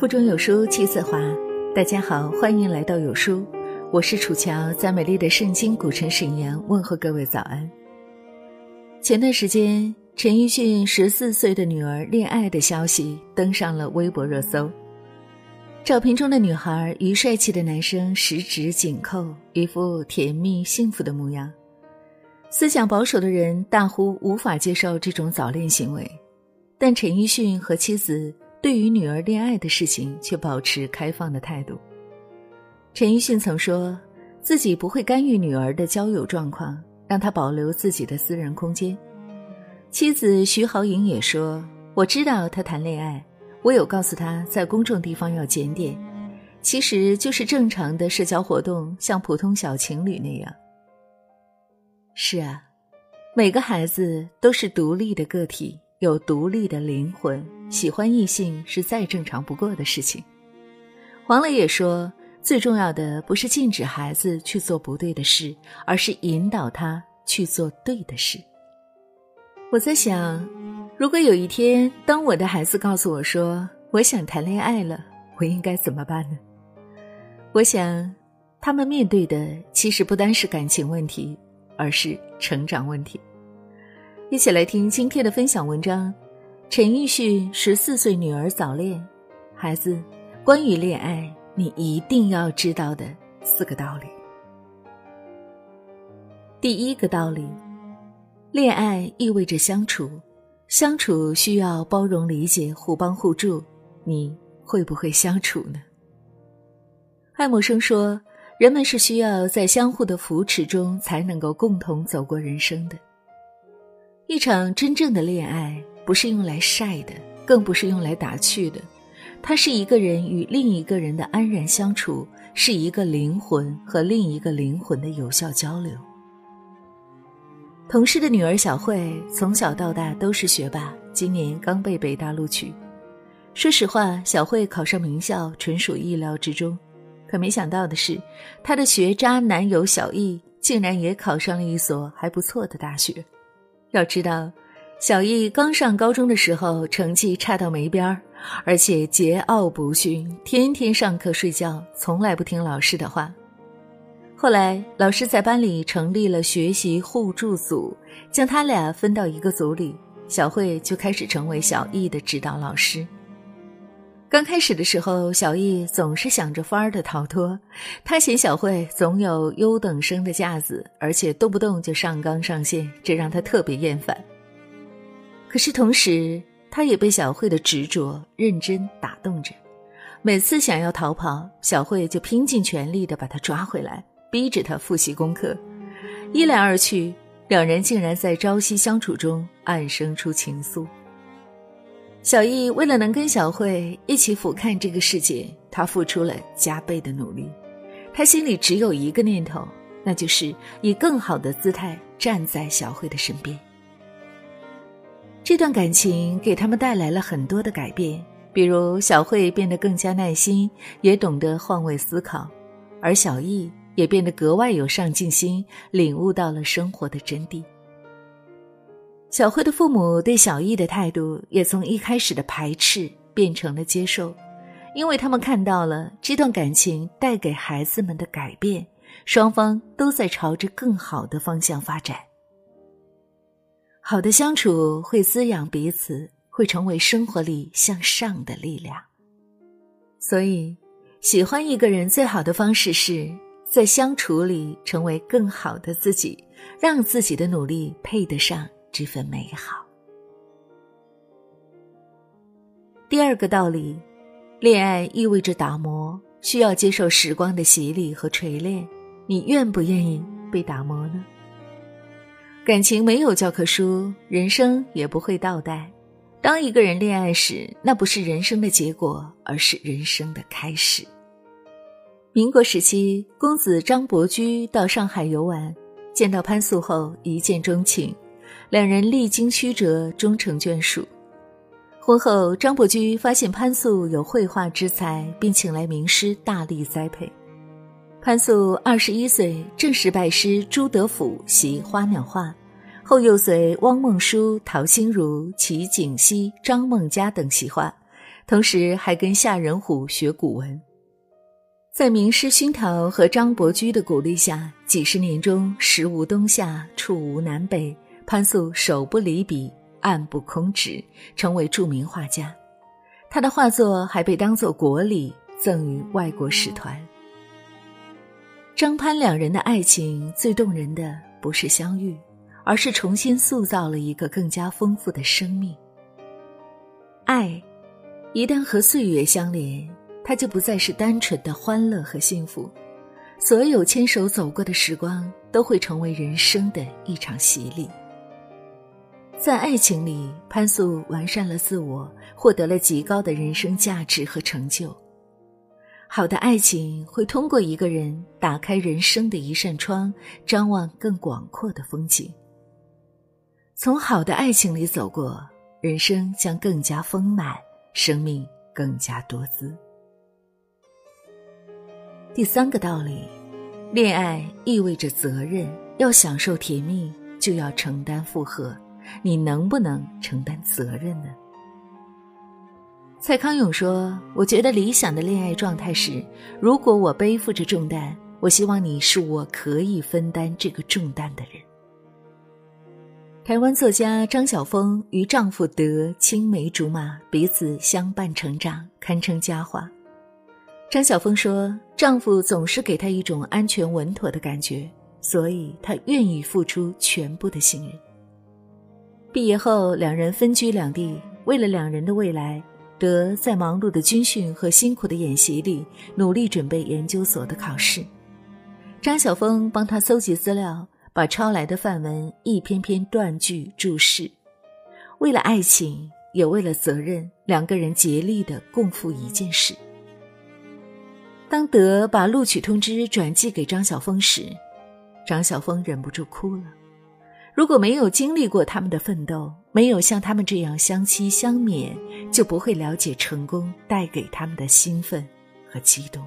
腹中有书气自华。大家好，欢迎来到有书，我是楚乔，在美丽的圣经古城沈阳问候各位早安。前段时间，陈奕迅十四岁的女儿恋爱的消息登上了微博热搜。照片中的女孩与帅气的男生十指紧扣，一副甜蜜幸福的模样。思想保守的人大呼无法接受这种早恋行为，但陈奕迅和妻子。对于女儿恋爱的事情，却保持开放的态度。陈奕迅曾说自己不会干预女儿的交友状况，让她保留自己的私人空间。妻子徐濠萦也说：“我知道他谈恋爱，我有告诉他在公众地方要检点，其实就是正常的社交活动，像普通小情侣那样。”是啊，每个孩子都是独立的个体。有独立的灵魂，喜欢异性是再正常不过的事情。黄磊也说，最重要的不是禁止孩子去做不对的事，而是引导他去做对的事。我在想，如果有一天，当我的孩子告诉我说我想谈恋爱了，我应该怎么办呢？我想，他们面对的其实不单是感情问题，而是成长问题。一起来听今天的分享文章：陈奕迅十四岁女儿早恋，孩子，关于恋爱你一定要知道的四个道理。第一个道理，恋爱意味着相处，相处需要包容、理解、互帮互助，你会不会相处呢？爱默生说：“人们是需要在相互的扶持中，才能够共同走过人生的。”一场真正的恋爱不是用来晒的，更不是用来打趣的，它是一个人与另一个人的安然相处，是一个灵魂和另一个灵魂的有效交流。同事的女儿小慧从小到大都是学霸，今年刚被北大录取。说实话，小慧考上名校纯属意料之中，可没想到的是，她的学渣男友小易竟然也考上了一所还不错的大学。要知道，小易刚上高中的时候成绩差到没边儿，而且桀骜不驯，天天上课睡觉，从来不听老师的话。后来，老师在班里成立了学习互助组，将他俩分到一个组里，小慧就开始成为小易的指导老师。刚开始的时候，小易总是想着法儿的逃脱，他嫌小慧总有优等生的架子，而且动不动就上纲上线，这让他特别厌烦。可是同时，他也被小慧的执着、认真打动着。每次想要逃跑，小慧就拼尽全力的把他抓回来，逼着他复习功课。一来二去，两人竟然在朝夕相处中暗生出情愫。小易为了能跟小慧一起俯瞰这个世界，他付出了加倍的努力。他心里只有一个念头，那就是以更好的姿态站在小慧的身边。这段感情给他们带来了很多的改变，比如小慧变得更加耐心，也懂得换位思考，而小易也变得格外有上进心，领悟到了生活的真谛。小慧的父母对小易的态度也从一开始的排斥变成了接受，因为他们看到了这段感情带给孩子们的改变，双方都在朝着更好的方向发展。好的相处会滋养彼此，会成为生活里向上的力量。所以，喜欢一个人最好的方式是在相处里成为更好的自己，让自己的努力配得上。这份美好。第二个道理，恋爱意味着打磨，需要接受时光的洗礼和锤炼。你愿不愿意被打磨呢？感情没有教科书，人生也不会倒带。当一个人恋爱时，那不是人生的结果，而是人生的开始。民国时期，公子张伯驹到上海游玩，见到潘素后一见钟情。两人历经曲折，终成眷属。婚后，张伯驹发现潘素有绘画之才，并请来名师大力栽培。潘素二十一岁，正式拜师朱德甫习花鸟画，后又随汪孟舒、陶心如、齐景熙、张梦佳等习画，同时还跟夏仁虎学古文。在名师熏陶和张伯驹的鼓励下，几十年中时无冬夏，处无南北，潘素手不离笔，案不空纸，成为著名画家。他的画作还被当作国礼赠予外国使团。张潘两人的爱情最动人的不是相遇，而是重新塑造了一个更加丰富的生命。爱，一旦和岁月相连。它就不再是单纯的欢乐和幸福，所有牵手走过的时光都会成为人生的一场洗礼。在爱情里，潘素完善了自我，获得了极高的人生价值和成就。好的爱情会通过一个人打开人生的一扇窗，张望更广阔的风景。从好的爱情里走过，人生将更加丰满，生命更加多姿。第三个道理，恋爱意味着责任。要享受甜蜜，就要承担负荷。你能不能承担责任呢？蔡康永说：“我觉得理想的恋爱状态是，如果我背负着重担，我希望你是我可以分担这个重担的人。”台湾作家张晓峰与丈夫德青梅竹马，彼此相伴成长，堪称佳话。张晓峰说：“丈夫总是给她一种安全稳妥的感觉，所以她愿意付出全部的信任。”毕业后，两人分居两地。为了两人的未来，德在忙碌的军训和辛苦的演习里努力准备研究所的考试。张晓峰帮他搜集资料，把抄来的范文一篇篇断句注释。为了爱情，也为了责任，两个人竭力的共赴一件事。当德把录取通知转寄给张晓峰时，张晓峰忍不住哭了。如果没有经历过他们的奋斗，没有像他们这样相期相勉，就不会了解成功带给他们的兴奋和激动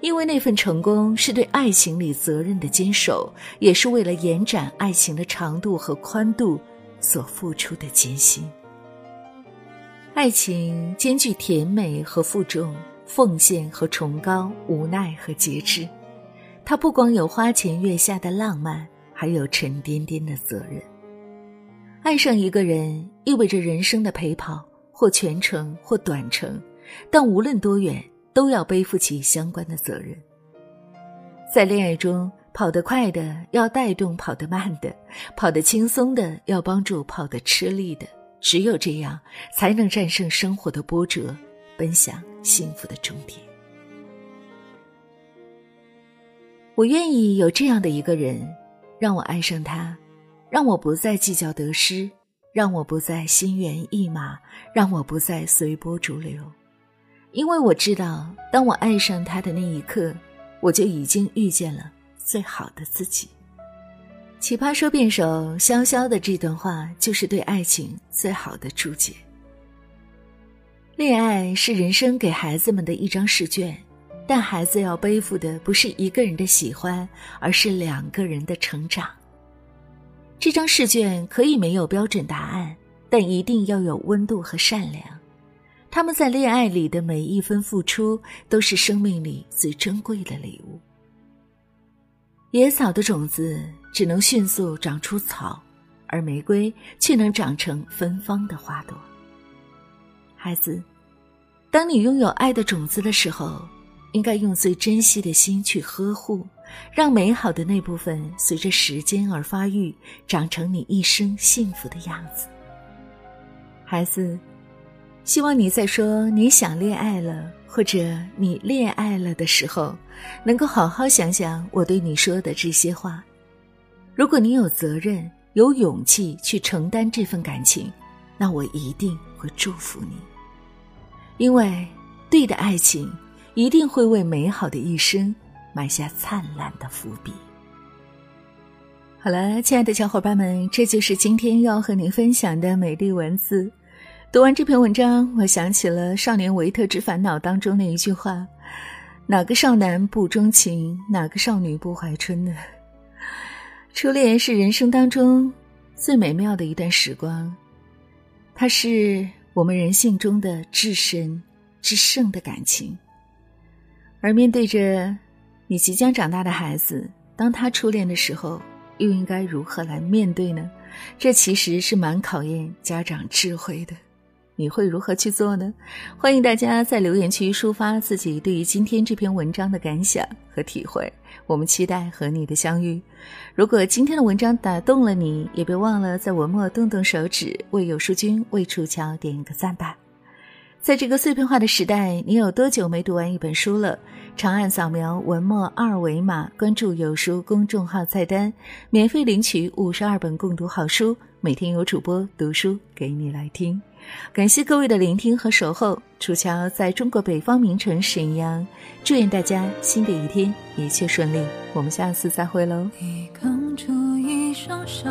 因为那份成功是对爱情里责任的坚守，也是为了延展爱情的长度和宽度所付出的艰辛。爱情兼具甜美和负重。奉献和崇高，无奈和节制，它不光有花前月下的浪漫，还有沉甸甸的责任。爱上一个人意味着人生的陪跑，或全程或短程，但无论多远，都要背负起相关的责任。在恋爱中，跑得快的要带动跑得慢的，跑得轻松的要帮助跑得吃力的，只有这样，才能战胜生活的波折。奔向幸福的终点。我愿意有这样的一个人，让我爱上他，让我不再计较得失，让我不再心猿意马，让我不再随波逐流。因为我知道，当我爱上他的那一刻，我就已经遇见了最好的自己。奇葩说辩手潇潇的这段话，就是对爱情最好的注解。恋爱是人生给孩子们的一张试卷，但孩子要背负的不是一个人的喜欢，而是两个人的成长。这张试卷可以没有标准答案，但一定要有温度和善良。他们在恋爱里的每一分付出，都是生命里最珍贵的礼物。野草的种子只能迅速长出草，而玫瑰却能长成芬芳的花朵。孩子。当你拥有爱的种子的时候，应该用最珍惜的心去呵护，让美好的那部分随着时间而发育，长成你一生幸福的样子。孩子，希望你在说你想恋爱了或者你恋爱了的时候，能够好好想想我对你说的这些话。如果你有责任、有勇气去承担这份感情，那我一定会祝福你。因为对的爱情一定会为美好的一生埋下灿烂的伏笔。好了，亲爱的小伙伴们，这就是今天要和您分享的美丽文字。读完这篇文章，我想起了《少年维特之烦恼》当中的一句话：“哪个少男不钟情，哪个少女不怀春呢？”初恋是人生当中最美妙的一段时光，它是。我们人性中的至深至圣的感情。而面对着你即将长大的孩子，当他初恋的时候，又应该如何来面对呢？这其实是蛮考验家长智慧的。你会如何去做呢？欢迎大家在留言区抒发自己对于今天这篇文章的感想和体会。我们期待和你的相遇。如果今天的文章打动了你，也别忘了在文末动动手指，为有书君、为楚乔点一个赞吧。在这个碎片化的时代，你有多久没读完一本书了？长按扫描文末二维码，关注有书公众号菜单，免费领取五十二本共读好书，每天有主播读书给你来听。感谢各位的聆听和守候，楚乔在中国北方名城沈阳，祝愿大家新的一天一切顺利。我们下次再会喽。你刚出一双手，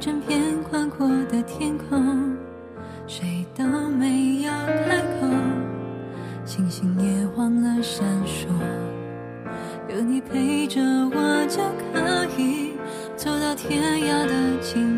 整片宽阔的天空，谁都没有开口，星星也忘了闪烁。有你陪着我，就可以走到天涯的尽头。